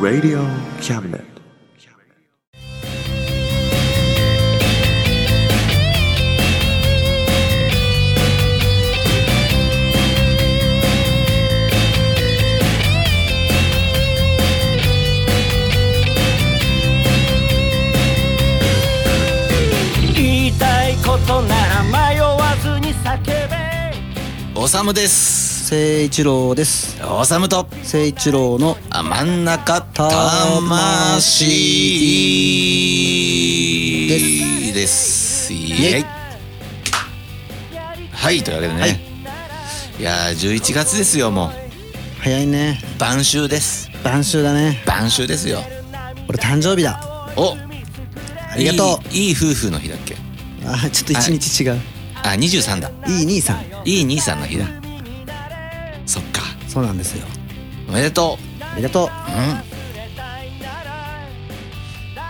Radio Cabinet. おさむです聖一郎です。おさむと。聖一郎のあ真ん中魂。です。です。イイエイ。はいというわけでね、はい。い、やー11月ですよもう。早いね。晩秋です。晩秋だね。晩秋ですよ。俺誕生日だ。お。ありがといいいい夫婦の日だっけ？うあちょっと一日違う、あ23だ。い、い兄さん。いい兄さんの日だそうなんですよ。おめでとありがとう。ううん。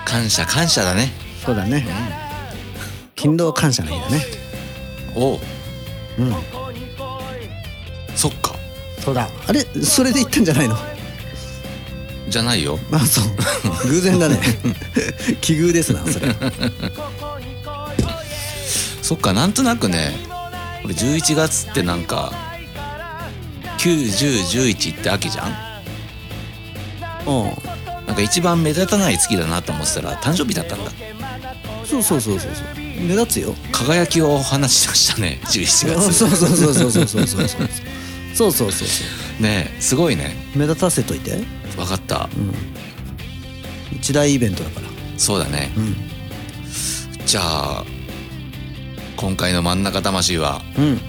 感謝感謝だね。そうだね。勤労感謝の日だね。おう。うん。そっか。そうだ。あれそれで言ったんじゃないの？じゃないよ。あそう。偶然だね。奇遇ですなそれ。そっかなんとなくね俺11月ってなんか91011って秋じゃん？うん。なんか一番目立たない月だなと思ってたら誕生日だったんだ。そうそうそうそうそう。目立つよ。輝きを放ちましたね11月。そうそうそうそうそうそうそうそうそうそうそうそうそうねえすごいね目立たせといて分かったうん一大イベントだからそうだねうんじゃあ今回の真ん中魂はうん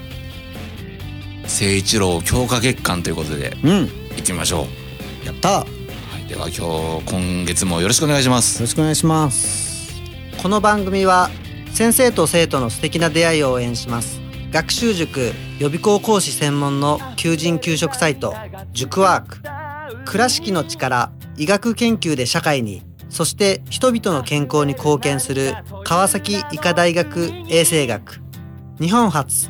誠一郎強化月間ということでうん。いってみましょやった。よう、はい、では今日今月もよろしくお願いします。ろしくお願いします。この番組は先生と生徒の素敵な出会いを応援します。学習塾予備校講師専門の求人・給食サイト塾ワーク。倉敷の力医学研究で社会にそして人々の健康に貢献する川崎医科大学衛生学。日本初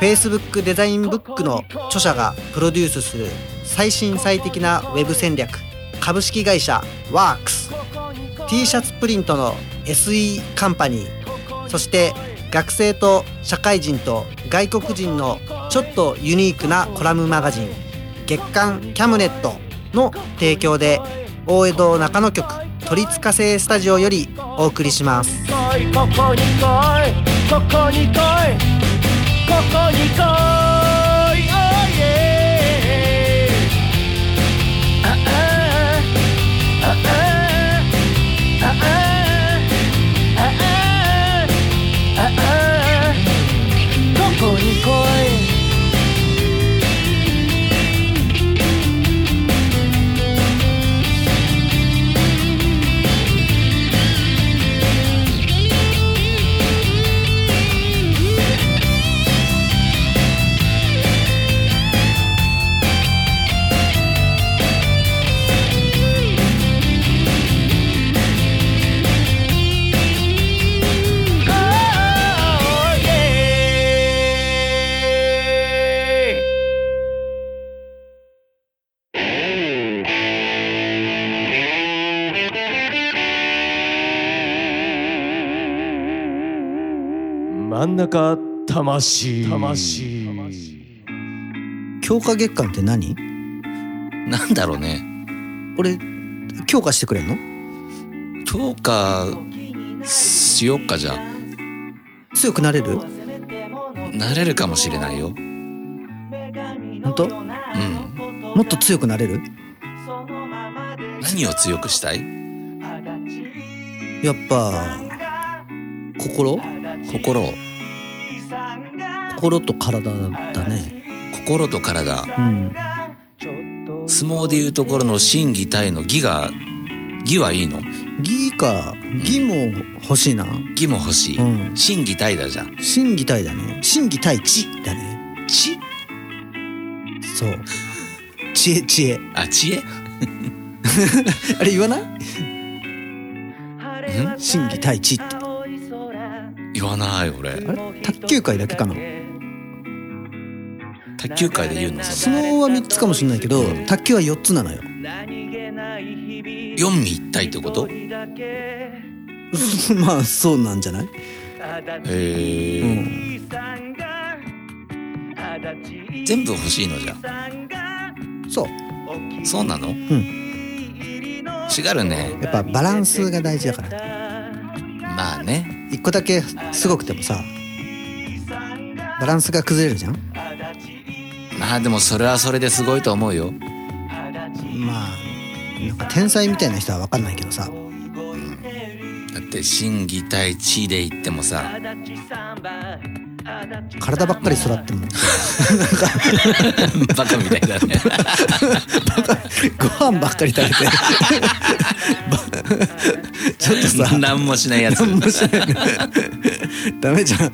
Facebook デザインブックの著者がプロデュースする最新最適なウェブ戦略株式会社ワークス t シャツプリントの SE カンパニーそして学生と社会人と外国人のちょっとユニークなコラムマガジン月刊キャムネットの提供で大江戸中野局鳥塚製スタジオよりお送りします。ここに来い。ここに来い中魂。魂。強化月間って何？なんだろうね。俺強化してくれんの？強化しよっかじゃあ強くなれる？なれるかもしれないよ。本当？うん。もっと強くなれる？何を強くしたい？やっぱ心？心。を心と体だね。心と体。うん。相撲でいうところの心技体の技が技はいいの？義か。義も欲しいな。技も欲しい、うん。心技体だじゃん。心技体だね。心技体知だね。知？そう。知恵知恵。あ知恵？あれ言わない？心技体知って。言わない俺。あれ？卓球界だけかな？卓球界で言うの。そ相撲は3つかもしれないけど卓球は4つなのよ。四味一体ってこと？まあそうなんじゃない？へえ、うん。全部欲しいのじゃ。そう。そうなの？ん。違うね。やっぱバランスが大事だから。まあね。一個だけすごくてもさバランスが崩れるじゃん？まあでもそれはそれですごいと思うよ。まあなんか天才みたいな人は分かんないけどさ。だって心技体地で言ってもさ。体ばっかり育っても。バカみたいだね。ご飯ばっかり食べて。ちょっとさ何もしないやつ。何もしない。ねダメじゃん、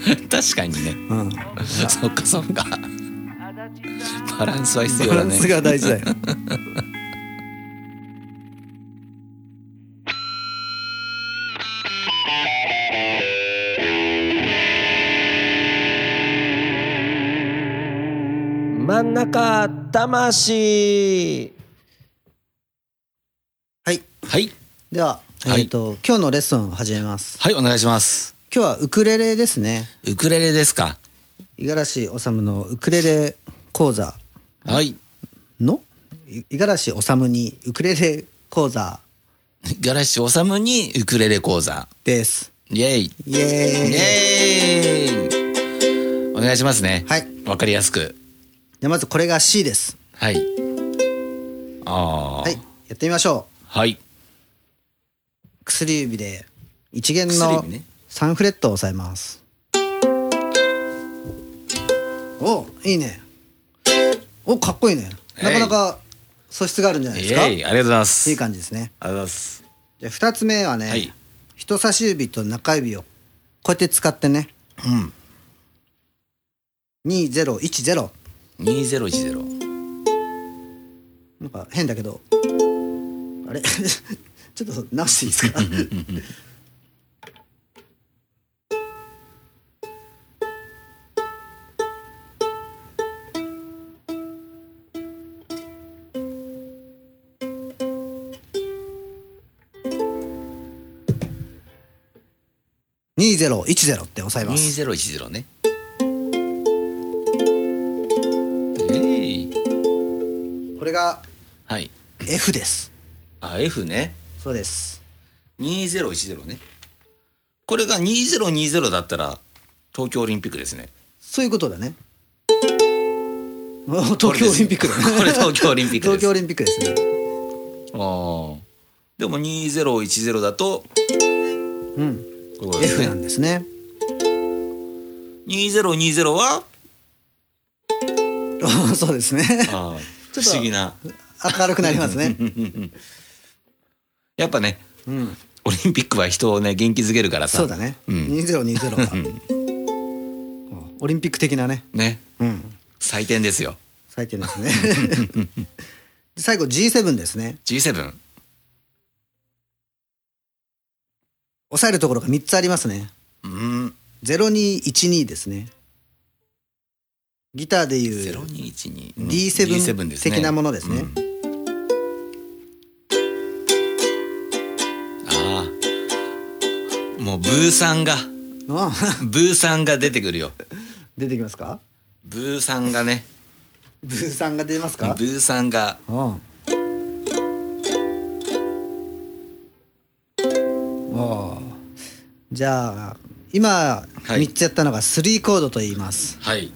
確かにね。うん、そっかそっか。バランスは必要バランだねスが大事だよ。真ん中魂。はい。はい。では、はいえっ、と今日のレッスンを始めます。はいお願いします今日はウクレレですね。ウクレレですか？五十嵐治のウクレレ講座。はい。の？い五十嵐治にウクレレ講座。ガラシオサムにウクレレ講座。です。イエイ。イイエーイ。エーイ。お願いしますね。はい。わかりやすく。じゃあまずこれが C です。はい。ああはい。やってみましょはい、う薬指で一弦の薬指ね3フレットを押さえます。おいいね。おかっこいいね。なかなか素質があるんじゃないですか？ありがとうございます。い感じですね。ありがとうございます。じゃあ2つ目はね、はい。人差し指と中指をこうやって使ってね。うん。2010 2010なんか変だけど。あれ？ちょっと直していいですか？2010って押さえます。2010ね。えいこれがはい。F です。あ F ね。そうです。2010ね。これが2020だったら東京オリンピックですね。そういうことだね。お東京オリンピックだね。これ東京オリンピックです。東京オリンピックですね。ああでも2010だとうんこういうことです F ね。なんですね。2020は？そうですね。ああちょっと不思議な。明るくなりますね。やっぱねうんオリンピックは人をね元気づけるからさ。そうだね。うん。2020は。オリンピック的なね。ね。うん。採点ですよ。最低ですね。で最後 G7 ですね。G7 押さえるところが3つありますね。うん。0212ですね。ギターでいう0212うん。D7 D7 ですね。的なものですね。うん。ああもうブーさんが。あブーさんが出てくるよ。出てきますか？ブーさんがね。ブーさんが出ますか？ブーさんがじゃあ今はい。3つやったのが3コードと言います。はい。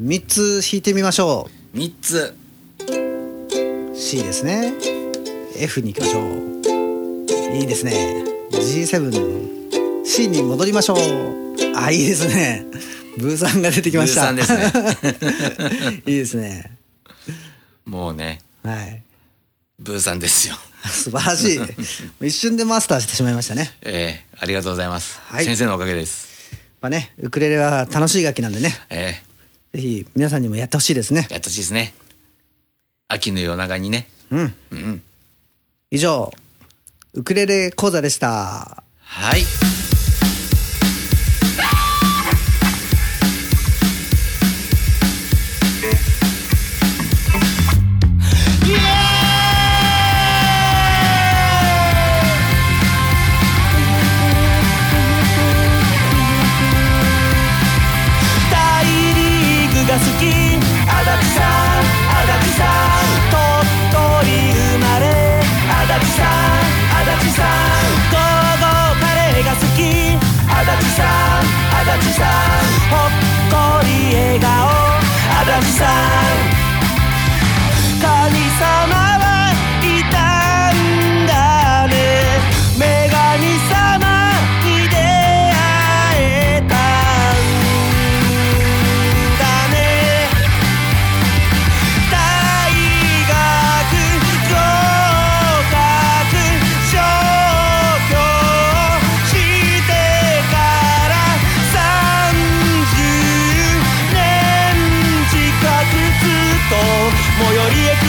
3つ弾いてみましょ3つ。う C ですね。F に行きましょう。いいですね。G7C に戻りましょう。あいいですね。ブーさんが出てきました。ブーさんですね。いいですね。もうね。はい。ブーさんですよ 素晴らしい。一瞬でマスターしてしまいましたね。ええありがとうございます、はい。先生のおかげです。まあねウクレレは楽しい楽器なんでね。えぜひ皆さんにもやってほしいですね。えやってほしいですね。秋の夜長にね。うんうん。以上ウクレレ講座でした。はい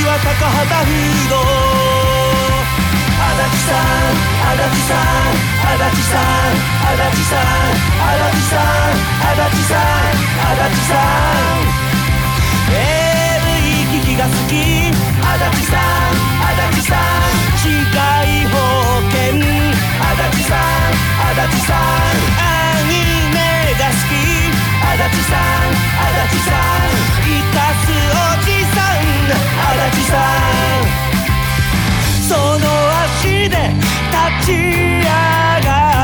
は高畑フード足立さん足立さん足立さん足立さん足立さん足立さん足立さん AV 機器が好き足立さん足立さん社会保険足立さん足立さんアニメが好き足立さん足立さん生かすおじ足立さん。その足で立ち上がる。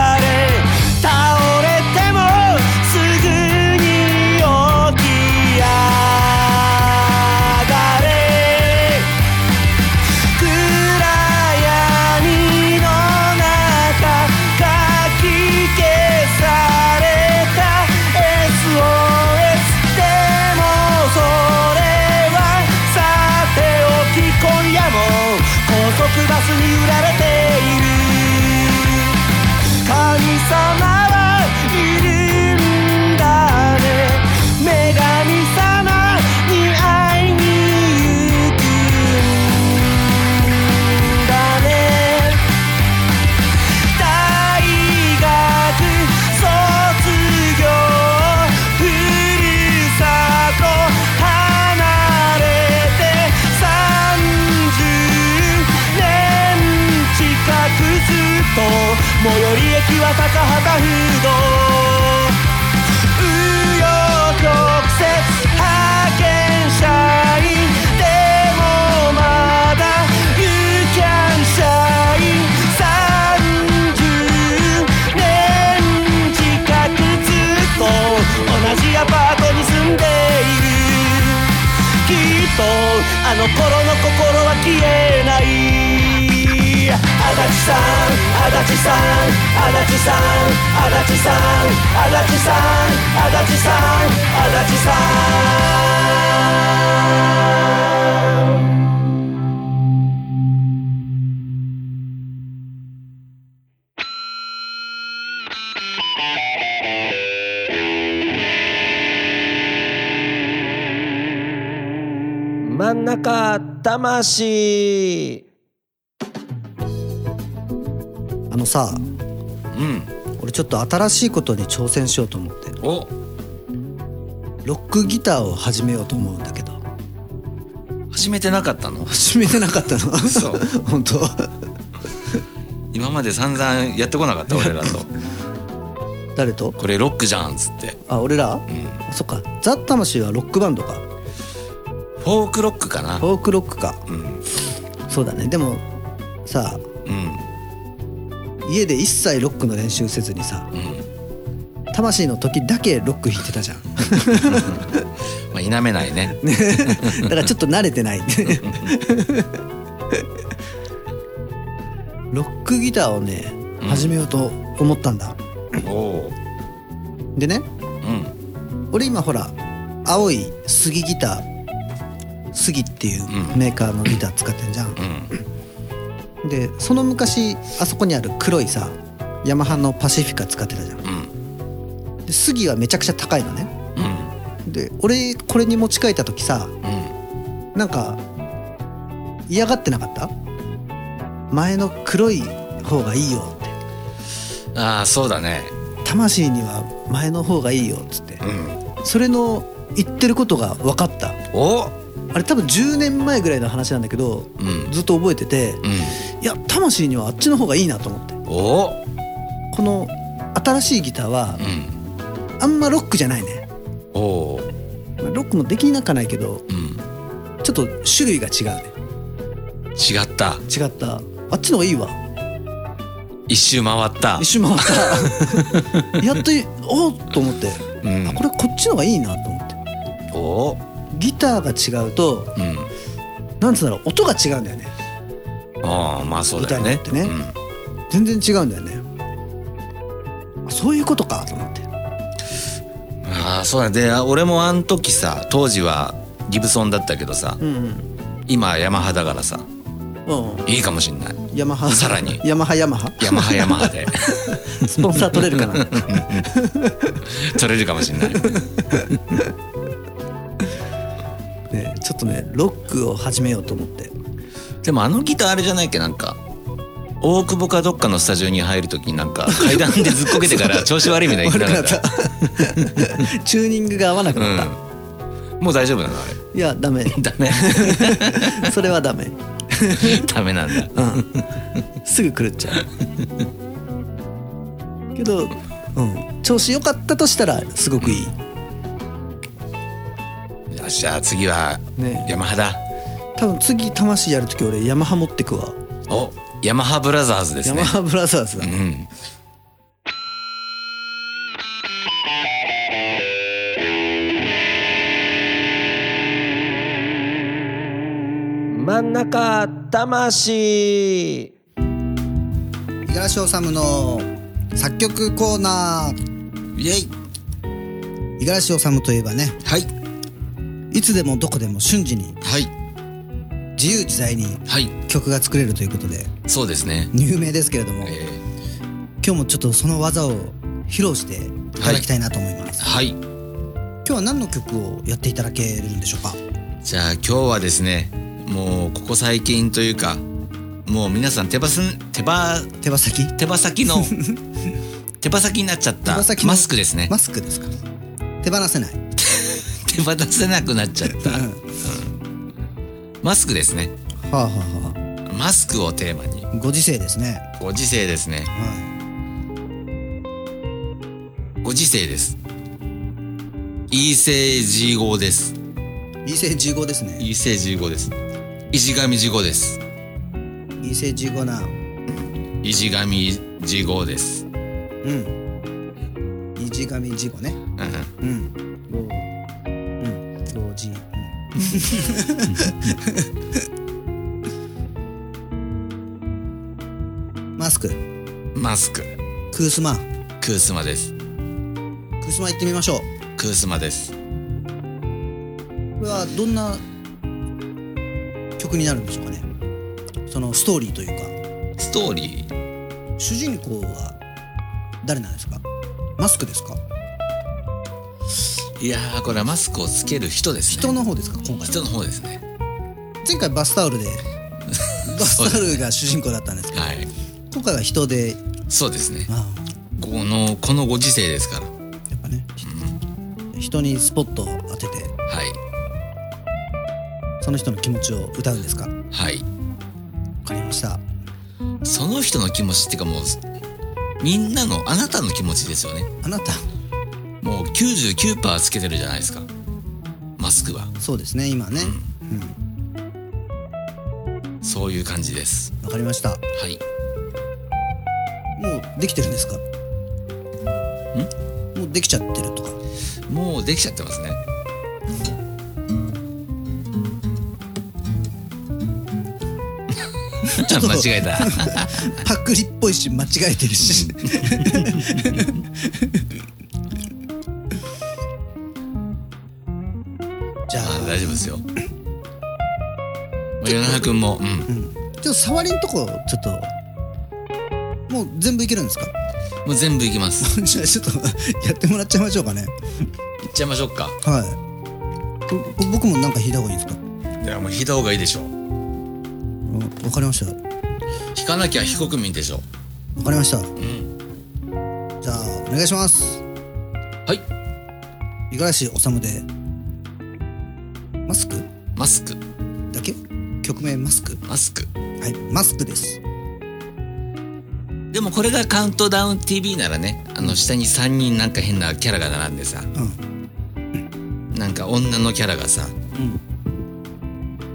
の頃の心は消えない。足立さん足立さん足立さん足立さん足立さん足立さん足立さん。中魂。あのさうん。俺ちょっと新しいことに挑戦しようと思って。お。ロックギターを始めようと思うんだけど。始めてなかったの？始めてなかったの？嘘。本当？今まで散々やってこなかった俺らと。誰と？これロックじゃんっつって、あ俺ら？うん、あそっか。ザ・魂はロックバンドか。フォークロックかな。フォークロックか。うん。そうだね。でもさうん。家で一切ロックの練習せずにさうん。魂の時だけロック弾いてたじゃん。まあ否めないね。だからちょっと慣れてない。ロックギターをねうん。始めようと思ったんだ、でねうん。俺今ほら青い杉ギター杉っていうメーカーのギター使ってんじゃん、でその昔あそこにある黒いさヤマハのパシフィカ使ってたじゃん。うん。で杉はめちゃくちゃ高いのね。うん。で俺これに持ち替えた時さうん。なんか嫌がってなかった？前の黒い方がいいよって。ああそうだね。魂には前の方がいいよっつって。うん。それの言ってることが分かった。お？あれ多分10年前ぐらいの話なんだけどうん。ずっと覚えててうん。いや魂にはあっちの方がいいなと思って。おこの新しいギターはうん。あんまロックじゃないね。ロックもできなかないけどうん。ちょっと種類が違うね。違った。違った。あっちの方がいいわ。一周回った。一周回った。やっといおっと思って。これこっちの方がいいなと思って。おーギターが違うとうん。なんつうんだろう音が違うんだよね。ああまあそうだよね。ギターによって全然違うんだよね。あそういうことかと思って。うんああそうだで俺もあん時さ当時はギブソンだったけどさうん今ヤマハだからさうんうん。いいかもしんない。ヤマハ。さらに。ヤマハヤマハ。ヤマハヤマハで。スポンサー取れるかな。取れるかもしんないとねロックを始めようと思って。でもあのギターあれじゃないっけ？なんか大久保かどっかのスタジオに入る時になんか階段でずっこけてから 調子悪いみたいになかった。チューニングが合わなくなった、うん。もう大丈夫なの？あいやダメ。れ ダメ。それはダメ。ダメなんだ。うん。すぐ狂っちゃう。けど、うん、調子良かったとしたらすごくいい、よしじゃあ次はね。ヤマハだ。多分次魂やるとき俺ヤマハ持ってくわ、おヤマハブラザーズですね。ヤマハブラザーズだ、うん。真ん中魂。五十嵐治の作曲コーナー。イエイ。五十嵐治といえばね。はいいつでもどこでも瞬時にはい。自由自在にはい。曲が作れるということでそうですね。有名ですけれどもえ今日もちょっとその技を披露していただきたいなと思います、ーはい。今日は何の曲をやっていただけるんでしょうか？じゃあ今日はですねもうここ最近というかもう皆さん手羽すん手羽手羽先？手羽先の 手羽先になっちゃったマスクですね。マスクですか手放せない手放せなくなっちゃった。うん。マスクですね。はあはあはマスクをテーマに。あご時世ですね。ご時世ですね。はご時世です。異性字語です。い異性15ですね。異性字語です。石神字語です。異性15な。石神字語です。うん。一神15ね。うん。うんマスク。マスク。クースマ。クースマです。クースマ行ってみましょう。クースマです。これはどんな曲になるんでしょうかね。そのストーリーというか。ストーリー？主人公は誰なんですか？マスクですか？いやーこれはマスクをつける人ですね。人の方ですか？今回人の方ですね。前回バスタオルで。バスタオルが主人公だったんですけど。はい。今回は人で。そうですね。あこのこのご時世ですから。あやっぱね。人にスポットを当てて。はい。その人の気持ちを歌うんですか？わはい。かりました。その人の気持ちっていうかもうみんなのあなたの気持ちですよね。あなたもう99%つけてるじゃないですか。マスクは。そうですね今ね。そういう感じです。わかりました。はい。もうできてるんですか？もうできちゃってるとか。もうできちゃってますね。ちょっと 間違えた。パクリっぽいし間違えてるし米長君も。うん。うん。ちょっと触りんとこちょっと。もう全部いけるんですか？もう全部いきます。じゃあちょっとやってもらっちゃいましょうかね。いっちゃいましょうか。はい。ぼ僕もなんか引いた方がいいですか？いやもう引いた方がいいでしょう。んわかりました。わ引かなきゃ非国民でしょかりました。うん。じゃあお願いします。はい。五十嵐治で。マスク？マスク。だけ？曲名マスク。マスク。はい。マスクです。でもこれがカウントダウン TV ならねあの下に3人なんか変なキャラが並んでさうん。なんか女のキャラがさうん。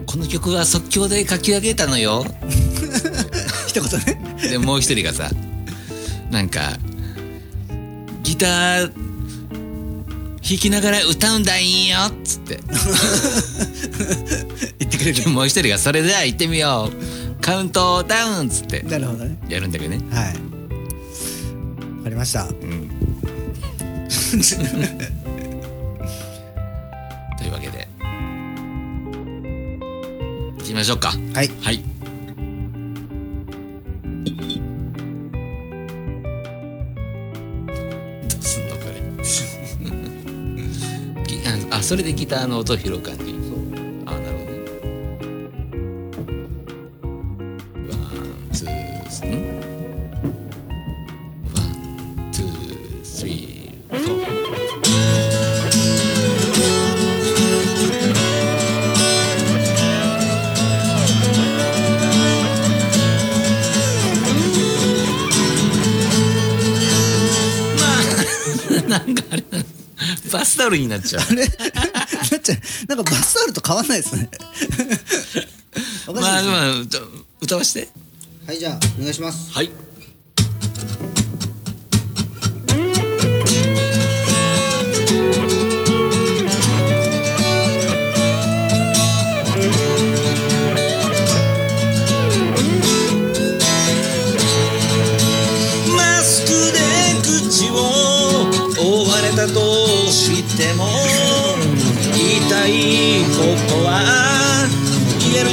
この曲は即興で書き上げたのよ。一言ね。でもう一人がさなんかギター弾きながら歌うんだいよっつって くれで もう一人がそれでは行ってみよう。カウントダウンっつって。なるほどね。やるんだけどね。はい。わかりました。うん。というわけで。行きましょうか。はい。はい。どうすんのこれ。ギああそれでギターの音拾う感じルになっちゃう。あれ？なっちゃう。なんかバスタオルと変わんないですね。おかしいですね。まあまあ歌歌わして。はいじゃあお願いします。はい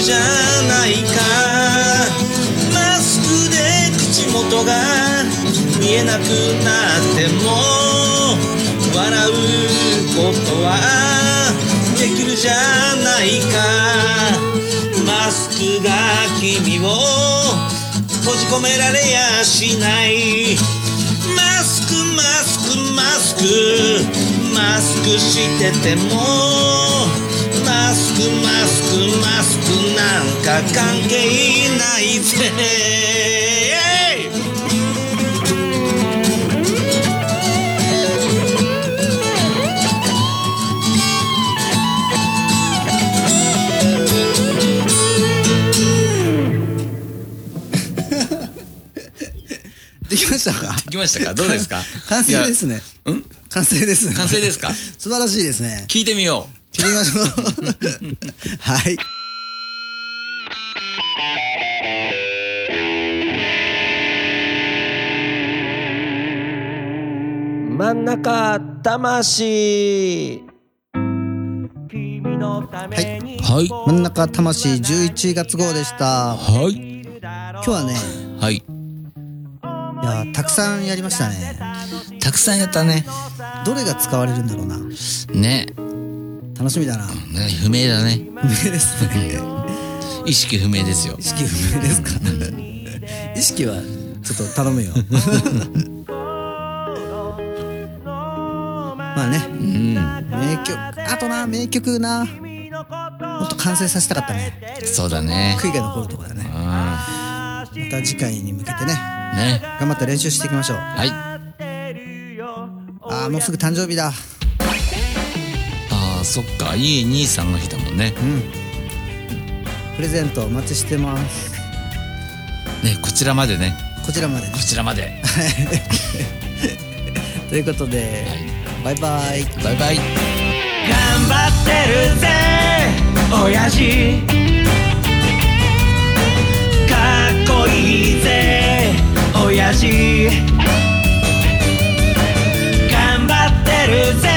じゃないかマスクで口元が見えなくなっても笑うことはできるじゃないか。マスクが君を閉じ込められやしない。マスクマスクマスク。マスクしててもクマスクマスクなんか関係ないぜ。できましたか？できましたか？どうですか？完成ですね。ん？完成ですね。完成ですか？素晴らしいですね。聞いてみよ聞いてみましょうはい。真ん中魂。はい。はい。真ん中魂11月号でした。はい。今日はねはい。いやたくさんやりましたね。たくさんやったね。どれが使われるんだろうな。ね楽しみだな。ね不明だね。不明ですね。意識不明ですよ。意識不明ですか。意識はちょっと頼むよ。まあね。うん。名曲あとな名曲な。もっと完成させたかったね。そうだね。悔いが残るところだね。うん。また次回に向けてね。ね。頑張って練習していきましょう。はい。あーもうすぐ誕生日だそっかいい兄さんの日だもんね。うん。プレゼントお待ちしてます。ねこちらまでね。こちらまでね。こちらまで。ということで、バイバイ。バイバイ。頑張ってるぜ親父。かっこいいぜ親父。頑張ってるぜ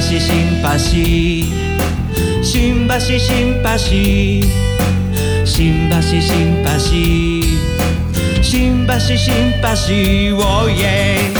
橋シンパシー新橋シンパシー新橋シンパシー新橋シンパシー Oh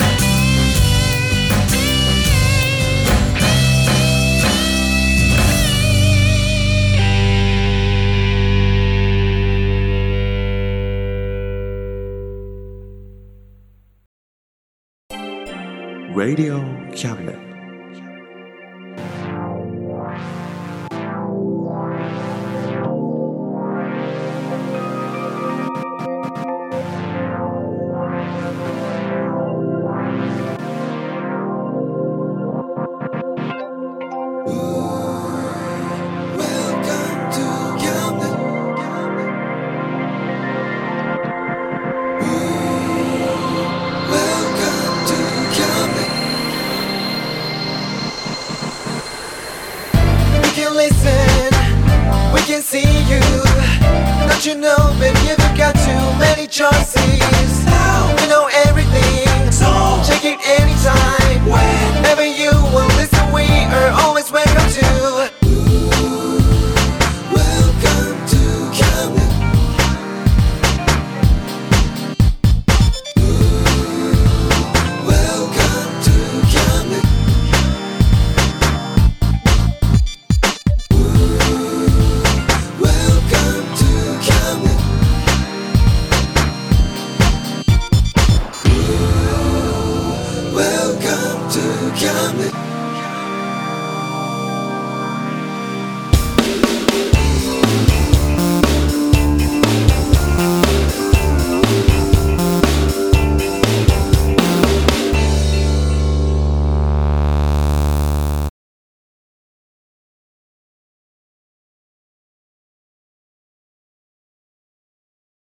Radio Cabinet.